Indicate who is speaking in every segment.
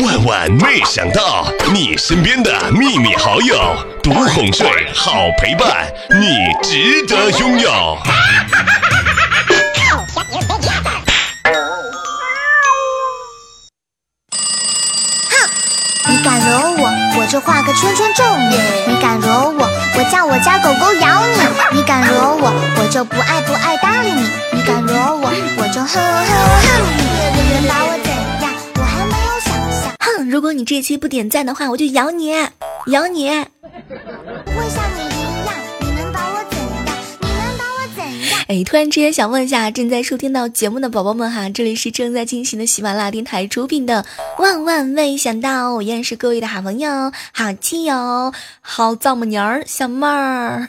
Speaker 1: 万万没想到，你身边的秘密好友，独哄睡，好陪伴，你值得拥有。
Speaker 2: 你敢惹我，我就画个圈圈咒你；你敢惹我，我叫我家狗狗咬你；你敢惹我，我就不爱不爱搭理你；你敢惹我，我就恨恨恨你。你能把我
Speaker 3: 如果你这期不点赞的话，我就咬你，咬你。
Speaker 2: 不会像你一样，你能把我怎样？你能把我怎样？
Speaker 3: 哎，突然之间想问一下正在收听到节目的宝宝们哈，这里是正在进行的喜马拉雅电台出品的《万万没想到》，我依然是各位的好朋友、好基友、好丈母娘儿小妹儿。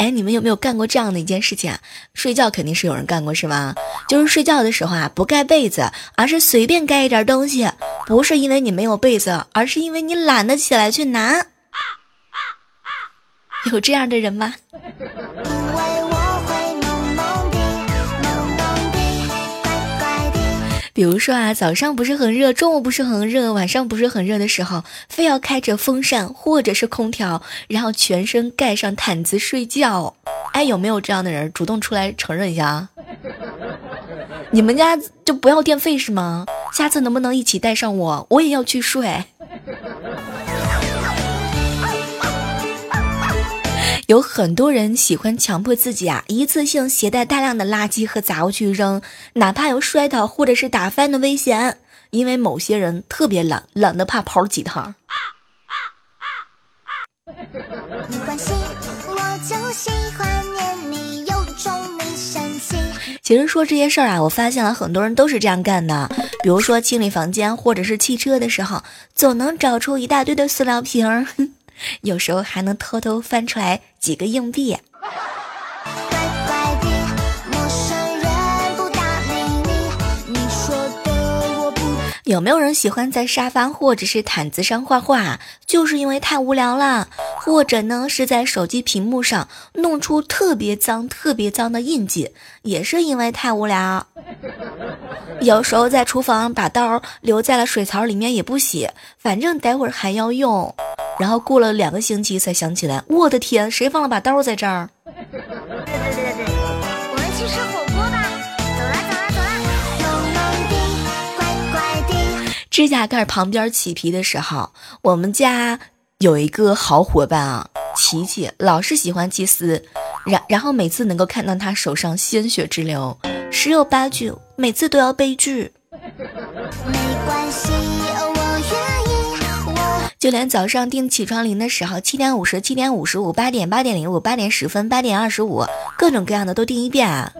Speaker 3: 哎，你们有没有干过这样的一件事情啊？睡觉肯定是有人干过是吗？就是睡觉的时候啊，不盖被子，而是随便盖一点东西，不是因为你没有被子，而是因为你懒得起来去拿。有这样的人吗？比如说啊，早上不是很热，中午不是很热，晚上不是很热的时候，非要开着风扇或者是空调，然后全身盖上毯子睡觉。哎，有没有这样的人主动出来承认一下啊？你们家就不要电费是吗？下次能不能一起带上我？我也要去睡。有很多人喜欢强迫自己啊，一次性携带大量的垃圾和杂物去扔，哪怕有摔倒或者是打翻的危险。因为某些人特别懒，懒得怕跑几趟。
Speaker 2: 没关系，我就喜欢念你，有种你生气。
Speaker 3: 其实说这些事儿啊，我发现了很多人都是这样干的。比如说清理房间或者是汽车的时候，总能找出一大堆的塑料瓶儿，有时候还能偷偷翻出来几个硬币。有没有人喜欢在沙发或者是毯子上画画？就是因为太无聊了，或者呢是在手机屏幕上弄出特别脏、特别脏的印记，也是因为太无聊。有时候在厨房把刀留在了水槽里面也不洗，反正待会儿还要用。然后过了两个星期才想起来，我的天，谁放了把刀在这儿？指甲盖旁边起皮的时候，我们家有一个好伙伴啊，琪琪，老是喜欢祭司，然然后每次能够看到他手上鲜血直流，十有八九每次都要悲剧。
Speaker 2: 没关系，我愿意。我
Speaker 3: 就连早上定起床铃的时候，七点五十、七点五十五、八点、八点零五、八点十分、八点二十五，各种各样的都定一遍啊。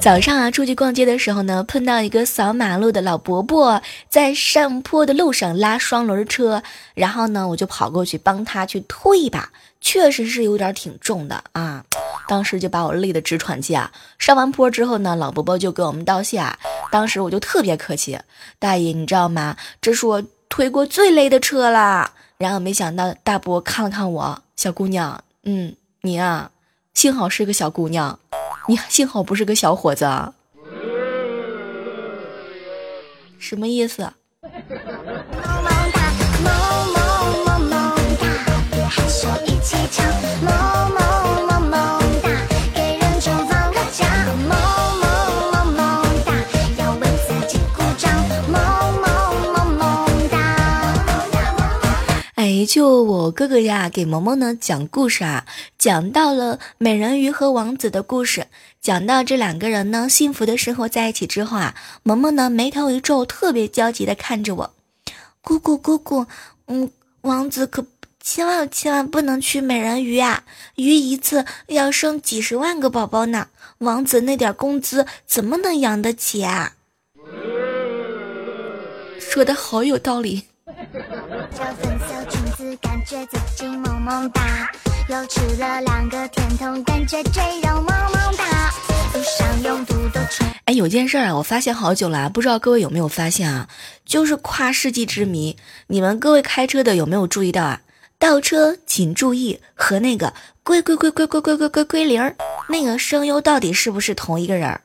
Speaker 3: 早上啊，出去逛街的时候呢，碰到一个扫马路的老伯伯，在上坡的路上拉双轮车，然后呢，我就跑过去帮他去推一把，确实是有点挺重的啊，当时就把我累得直喘气啊。上完坡之后呢，老伯伯就给我们道谢，啊，当时我就特别客气，大爷你知道吗？这是我推过最累的车啦。然后没想到大伯看了看我，小姑娘，嗯，你啊，幸好是个小姑娘。你幸好不是个小伙子啊！什么意思？就我哥哥呀，给萌萌呢讲故事啊，讲到了美人鱼和王子的故事，讲到这两个人呢幸福的生活在一起之后啊，萌萌呢眉头一皱，特别焦急的看着我，姑姑姑姑，嗯，王子可千万千万不能娶美人鱼啊，鱼一次要生几十万个宝宝呢，王子那点工资怎么能养得起啊？说的好有道理。
Speaker 2: 感觉自己萌萌哒，又吃了两个甜筒，感觉赘肉萌萌哒。路上拥堵都冲。
Speaker 3: 哎，有件事儿啊，我发现好久了，不知道各位有没有发现啊？就是跨世纪之谜，你们各位开车的有没有注意到啊？倒车请注意和那个归归归归归归归归归零儿那个声优到底是不是同一个人儿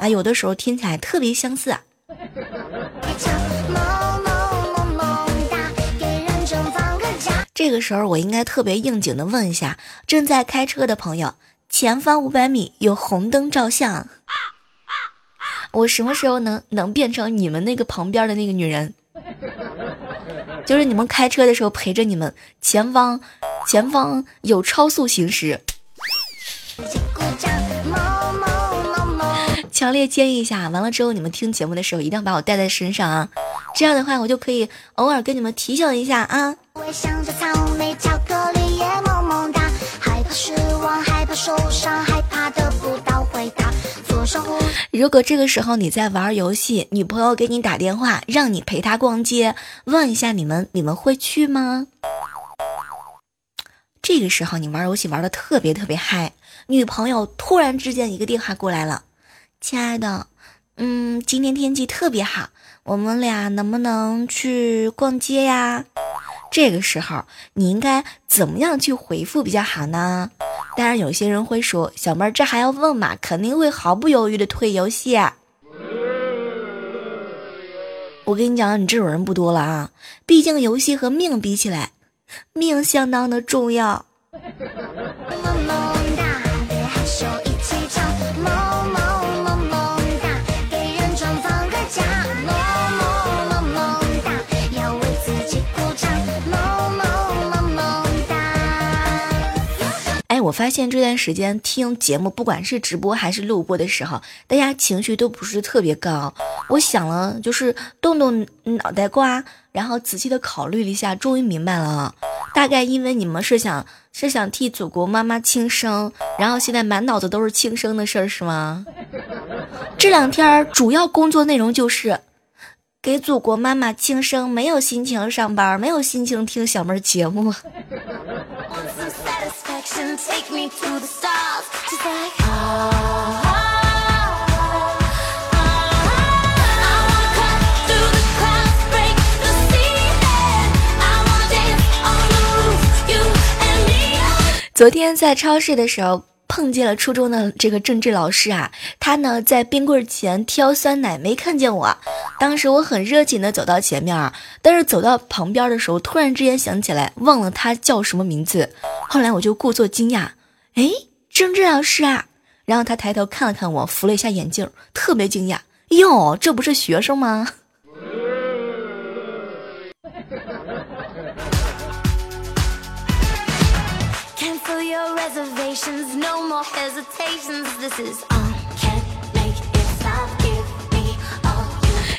Speaker 3: 啊？有的时候听起来特别相似啊。这个时候我应该特别应景的问一下正在开车的朋友，前方五百米有红灯照相，我什么时候能能变成你们那个旁边的那个女人？就是你们开车的时候陪着你们，前方前方有超速行驶，强烈建议一下，完了之后你们听节目的时候一定要把我带在身上啊，这样的话我就可以偶尔跟你们提醒一下啊。
Speaker 2: 微想着草莓巧克力也萌萌哒，害怕失望，害怕受伤，害怕得不到回答，
Speaker 3: 如果这个时候你在玩游戏，女朋友给你打电话，让你陪她逛街，问一下你们，你们会去吗？这个时候你玩游戏玩的特别特别嗨，女朋友突然之间一个电话过来了，亲爱的，嗯，今天天气特别好，我们俩能不能去逛街呀？这个时候你应该怎么样去回复比较好呢？当然，有些人会说，小妹儿这还要问嘛？肯定会毫不犹豫的退游戏。我跟你讲，你这种人不多了啊！毕竟游戏和命比起来，命相当的重要。我发现这段时间听节目，不管是直播还是录播的时候，大家情绪都不是特别高。我想了，就是动动脑袋瓜，然后仔细的考虑了一下，终于明白了，大概因为你们是想是想替祖国妈妈庆生，然后现在满脑子都是庆生的事儿，是吗？这两天主要工作内容就是给祖国妈妈庆生，没有心情上班，没有心情听小妹节目。昨天在超市的时候。碰见了初中的这个政治老师啊，他呢在冰棍前挑酸奶，没看见我。当时我很热情的走到前面啊，但是走到旁边的时候，突然之间想起来忘了他叫什么名字。后来我就故作惊讶，哎，政治老师啊！然后他抬头看了看我，扶了一下眼镜，特别惊讶，哟，这不是学生吗？
Speaker 2: Reservations, no more hesitations. This is on. Can't make it stop. Give me all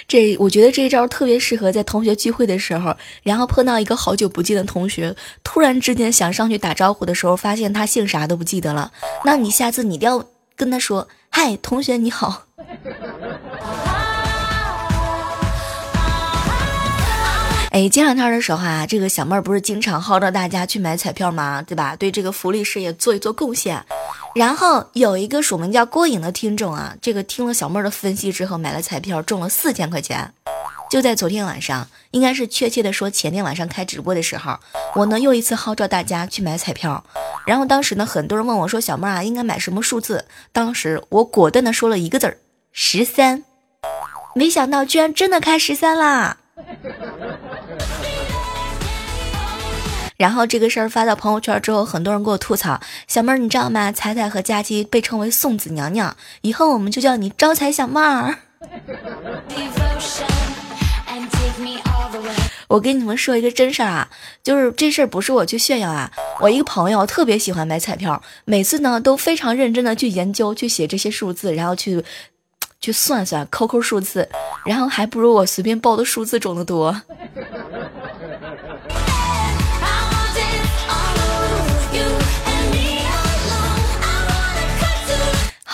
Speaker 3: 这我觉得这一招特别适合在同学聚会的时候，然后碰到一个好久不见的同学，突然之间想上去打招呼的时候，发现他姓啥都不记得了，那你下次你一定要跟他说：“嗨，同学你好。” 哎，前两天的时候啊，这个小妹儿不是经常号召大家去买彩票吗？对吧？对这个福利事业做一做贡献。然后有一个署名叫郭颖的听众啊，这个听了小妹儿的分析之后，买了彩票中了四千块钱。就在昨天晚上，应该是确切的说前天晚上开直播的时候，我呢又一次号召大家去买彩票。然后当时呢，很多人问我说：“小妹儿啊，应该买什么数字？”当时我果断的说了一个字儿：十三。没想到居然真的开十三啦！然后这个事儿发到朋友圈之后，很多人给我吐槽：“小妹儿，你知道吗？彩彩和佳琪被称为送子娘娘，以后我们就叫你招财小妹儿。”我跟你们说一个真事儿啊，就是这事儿不是我去炫耀啊，我一个朋友特别喜欢买彩票，每次呢都非常认真的去研究、去写这些数字，然后去去算算、抠抠数字，然后还不如我随便报的数字中的多。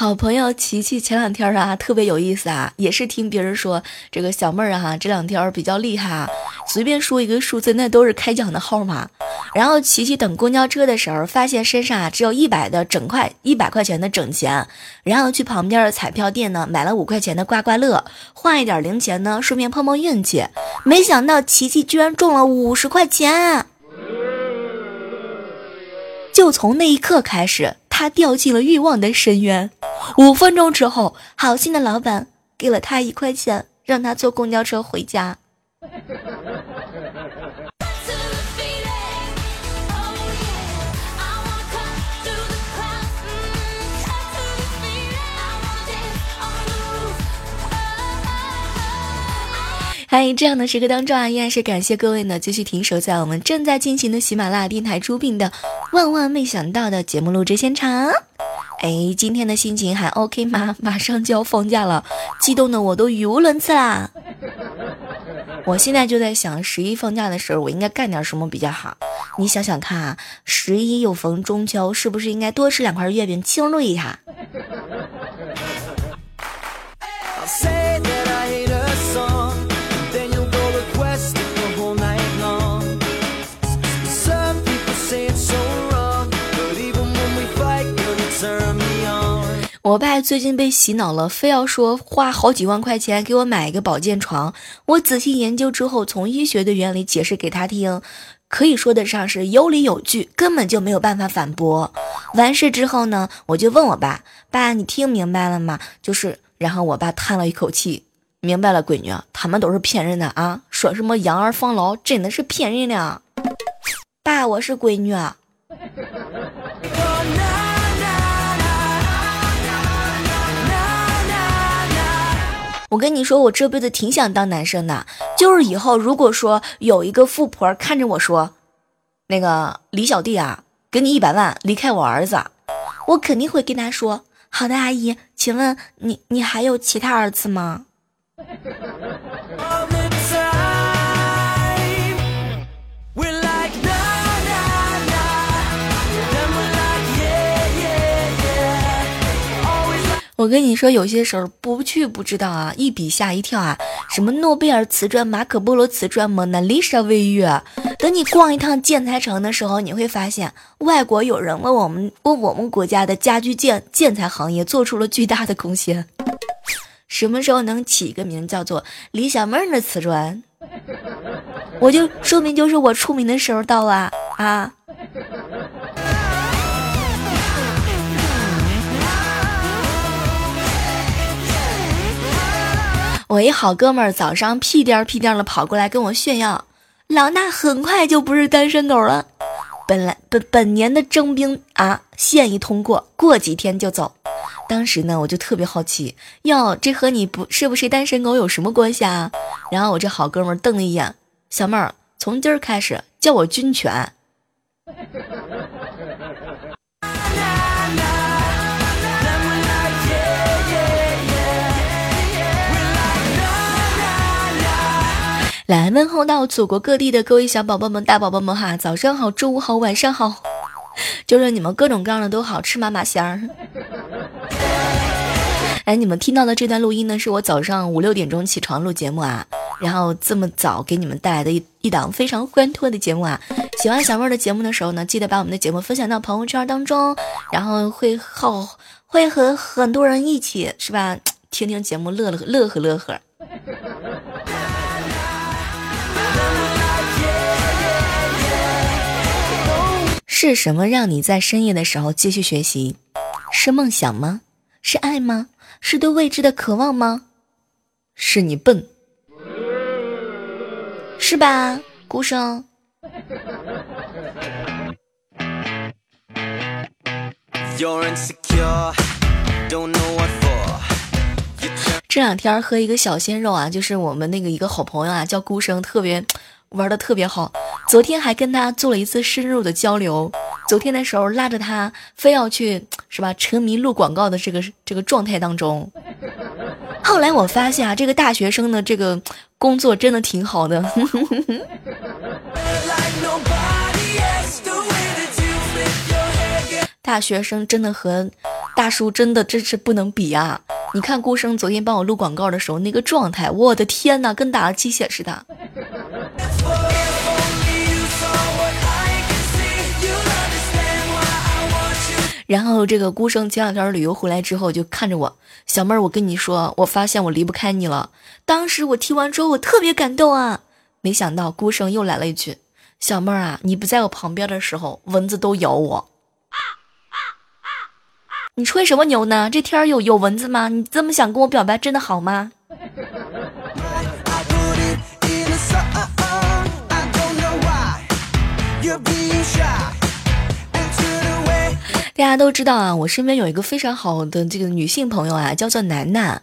Speaker 3: 好朋友琪琪前两天啊特别有意思啊，也是听别人说这个小妹儿啊这两天比较厉害啊，随便说一个数字那都是开奖的号码。然后琪琪等公交车的时候，发现身上啊只有一百的整块一百块钱的整钱，然后去旁边的彩票店呢买了五块钱的刮刮乐，换一点零钱呢，顺便碰碰运气。没想到琪琪居然中了五十块钱，就从那一刻开始，他掉进了欲望的深渊。五分钟之后，好心的老板给了他一块钱，让他坐公交车回家。欢迎这样的时刻当中啊，依然是感谢各位呢继续停守在我们正在进行的喜马拉雅电台出品的《万万没想到》的节目录制现场。哎，今天的心情还 OK 吗？马上就要放假了，激动的我都语无伦次啦！我现在就在想，十一放假的时候我应该干点什么比较好？你想想看啊，十一又逢中秋，是不是应该多吃两块月饼庆祝一下？我爸最近被洗脑了，非要说花好几万块钱给我买一个保健床。我仔细研究之后，从医学的原理解释给他听，可以说得上是有理有据，根本就没有办法反驳。完事之后呢，我就问我爸：“爸，你听明白了吗？”就是，然后我爸叹了一口气：“明白了，闺女，他们都是骗人的啊！说什么养儿防老，真的是骗人的。”爸，我是闺女。我跟你说，我这辈子挺想当男生的，就是以后如果说有一个富婆看着我说，那个李小弟啊，给你一百万，离开我儿子，我肯定会跟他说，好的，阿姨，请问你你还有其他儿子吗？我跟你说，有些时候不去不知道啊，一比吓一跳啊！什么诺贝尔瓷砖、马可波罗瓷砖、蒙娜丽莎卫浴，等你逛一趟建材城的时候，你会发现，外国有人为我们为我们国家的家居建建材行业做出了巨大的贡献。什么时候能起个名叫做李小妹儿的瓷砖？我就说明就是我出名的时候到了啊！我一好哥们儿早上屁颠儿屁颠儿的跑过来跟我炫耀，老衲很快就不是单身狗了。本来本本年的征兵啊，现一通过，过几天就走。当时呢，我就特别好奇，哟，这和你不是不是单身狗有什么关系啊？然后我这好哥们儿瞪了一眼，小妹儿，从今儿开始叫我军犬。来问候到祖国各地的各位小宝宝们、大宝宝们哈，早上好，中午好，晚上好，就是你们各种各样的都好吃，麻麻香儿。哎，你们听到的这段录音呢，是我早上五六点钟起床录节目啊，然后这么早给你们带来的一一档非常欢脱的节目啊。喜欢小妹儿的节目的时候呢，记得把我们的节目分享到朋友圈当中，然后会好会和很多人一起是吧？听听节目乐乐乐呵乐呵。是什么让你在深夜的时候继续学习？是梦想吗？是爱吗？是对未知的渴望吗？是你笨，是吧，孤生？这两天和一个小鲜肉啊，就是我们那个一个好朋友啊，叫孤生，特别。玩的特别好，昨天还跟他做了一次深入的交流。昨天的时候拉着他，非要去是吧？沉迷录广告的这个这个状态当中。后来我发现啊，这个大学生的这个工作真的挺好的。大学生真的和大叔真的真是不能比啊！你看顾生昨天帮我录广告的时候那个状态，我的天哪，跟打了鸡血似的。然后这个孤生前两天旅游回来之后，就看着我，小妹儿，我跟你说，我发现我离不开你了。当时我听完之后，我特别感动啊。没想到孤生又来了一句：“小妹儿啊，你不在我旁边的时候，蚊子都咬我。”你吹什么牛呢？这天有有蚊子吗？你这么想跟我表白，真的好吗？大家都知道啊，我身边有一个非常好的这个女性朋友啊，叫做楠楠。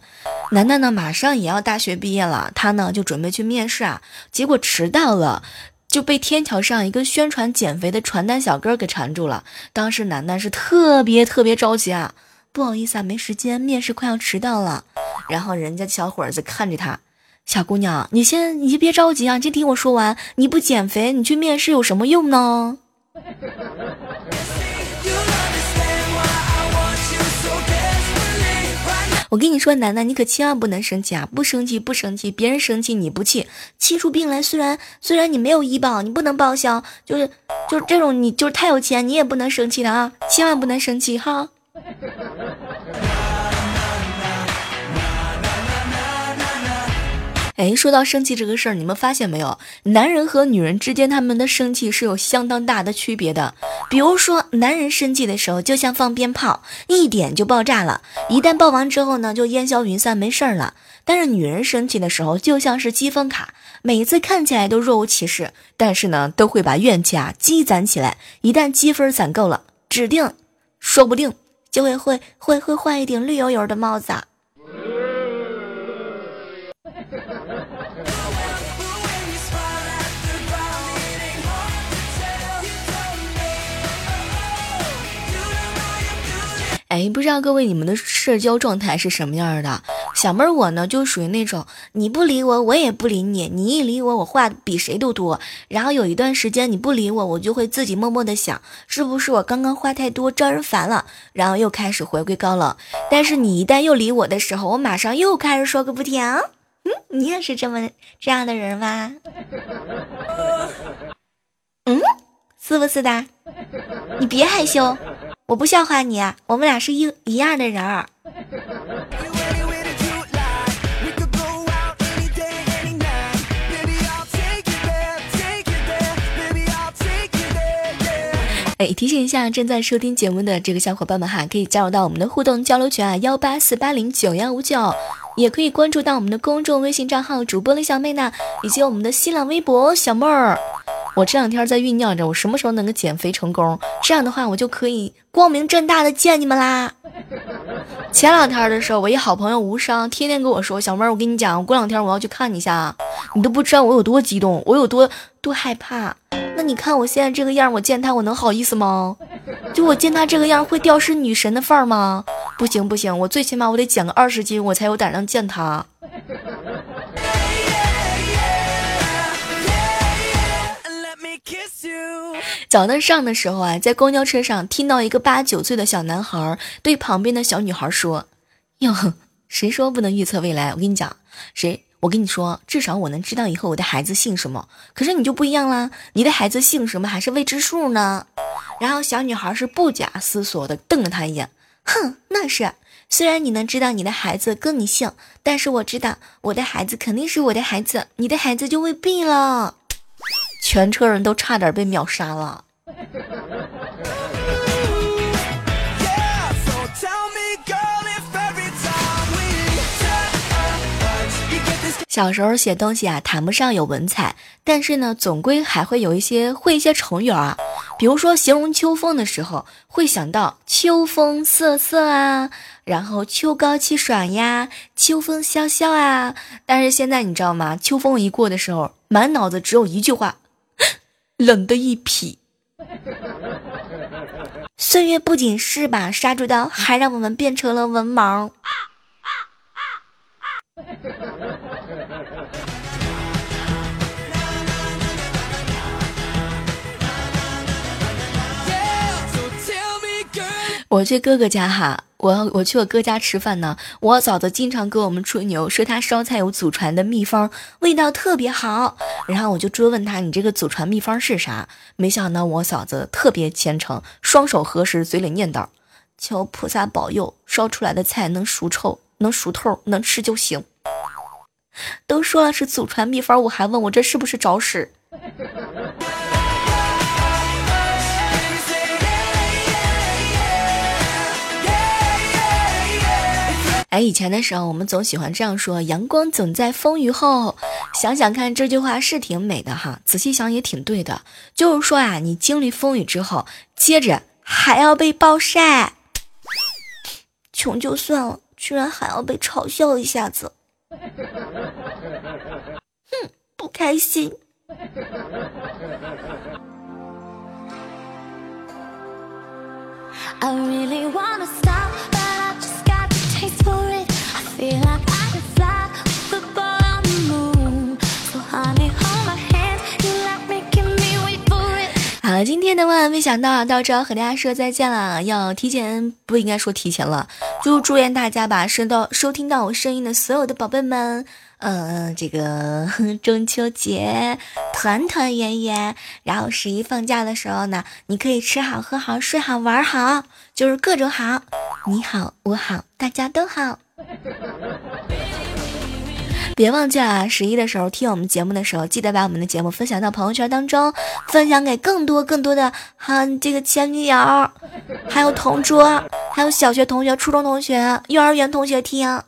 Speaker 3: 楠楠呢，马上也要大学毕业了，她呢就准备去面试啊，结果迟到了，就被天桥上一个宣传减肥的传单小哥给缠住了。当时楠楠是特别特别着急啊，不好意思啊，没时间，面试快要迟到了。然后人家小伙子看着她，小姑娘，你先你先别着急啊，先听我说完，你不减肥，你去面试有什么用呢？我跟你说，楠楠，你可千万不能生气啊！不生气，不生气，别人生气你不气，气出病来。虽然虽然你没有医保，你不能报销，就是就是这种，你就是太有钱，你也不能生气的啊！千万不能生气哈。哎，说到生气这个事儿，你们发现没有？男人和女人之间，他们的生气是有相当大的区别的。比如说，男人生气的时候，就像放鞭炮，一点就爆炸了，一旦爆完之后呢，就烟消云散，没事儿了。但是女人生气的时候，就像是积分卡，每次看起来都若无其事，但是呢，都会把怨气啊积攒起来。一旦积分攒够了，指定，说不定就会会会会换一顶绿油油的帽子啊。哎，不知道各位你们的社交状态是什么样的？小妹儿我呢，就属于那种你不理我，我也不理你，你一理我，我话比谁都多。然后有一段时间你不理我，我就会自己默默的想，是不是我刚刚话太多招人烦了？然后又开始回归高冷。但是你一旦又理我的时候，我马上又开始说个不停。嗯，你也是这么这样的人吗？嗯，是不是的？你别害羞。我不笑话你，我们俩是一一样的人儿。哎，提醒一下正在收听节目的这个小伙伴们哈，可以加入到我们的互动交流群啊，幺八四八零九幺五九，也可以关注到我们的公众微信账号主播李小妹呢，以及我们的新浪微博小妹儿。我这两天在酝酿着，我什么时候能够减肥成功？这样的话，我就可以光明正大的见你们啦。前两天的时候，我一好朋友无伤天天跟我说：“小妹儿，我跟你讲，过两天我要去看你一下。”你都不知道我有多激动，我有多多害怕。那你看我现在这个样，我见他我能好意思吗？就我见他这个样，会掉失女神的范儿吗？不行不行，我最起码我得减个二十斤，我才有胆量见他。早上上的时候啊，在公交车上听到一个八九岁的小男孩对旁边的小女孩说：“哟，谁说不能预测未来？我跟你讲，谁？我跟你说，至少我能知道以后我的孩子姓什么。可是你就不一样啦，你的孩子姓什么还是未知数呢。”然后小女孩是不假思索的瞪了他一眼：“哼，那是。虽然你能知道你的孩子跟你姓，但是我知道我的孩子肯定是我的孩子，你的孩子就未必了。”全车人都差点被秒杀了。小时候写东西啊，谈不上有文采，但是呢，总归还会有一些会一些成语啊。比如说形容秋风的时候，会想到秋风瑟瑟啊，然后秋高气爽呀，秋风萧萧啊。但是现在你知道吗？秋风一过的时候，满脑子只有一句话。冷的一匹。岁月不仅是把杀猪刀，还让我们变成了文盲。我去哥哥家哈。我我去我哥家吃饭呢，我嫂子经常跟我们吹牛，说他烧菜有祖传的秘方，味道特别好。然后我就追问他，你这个祖传秘方是啥？没想到我嫂子特别虔诚，双手合十，嘴里念叨：“求菩萨保佑，烧出来的菜能熟透，能熟透，能吃就行。”都说了是祖传秘方，我还问我这是不是找屎？哎，以前的时候我们总喜欢这样说：“阳光总在风雨后。”想想看，这句话是挺美的哈。仔细想也挺对的，就是说啊，你经历风雨之后，接着还要被暴晒，穷就算了，居然还要被嘲笑一下子，哼，不开心。I really wanna stop, but I just got to taste for 好今天的万万没想到啊到这儿和大家说再见了。要提前不应该说提前了，就祝愿大家吧，收到收听到我声音的所有的宝贝们。嗯，这个中秋节团团圆圆，然后十一放假的时候呢，你可以吃好喝好睡好玩好，就是各种好，你好我好大家都好。别忘记了十一的时候听我们节目的时候，记得把我们的节目分享到朋友圈当中，分享给更多更多的哈这个前女友，还有同桌，还有小学同学、初中同学、幼儿园同学听。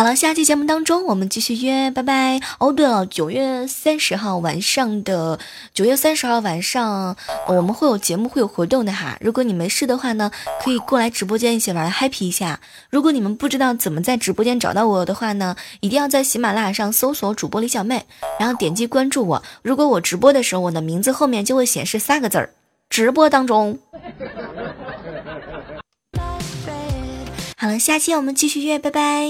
Speaker 3: 好了，下期节目当中我们继续约，拜拜。哦，对了，九月三十号晚上的九月三十号晚上我们会有节目，会有活动的哈。如果你没事的话呢，可以过来直播间一起玩 happy 一下。如果你们不知道怎么在直播间找到我的话呢，一定要在喜马拉雅上搜索主播李小妹，然后点击关注我。如果我直播的时候，我的名字后面就会显示三个字儿：直播当中。好了，下期我们继续约，拜拜。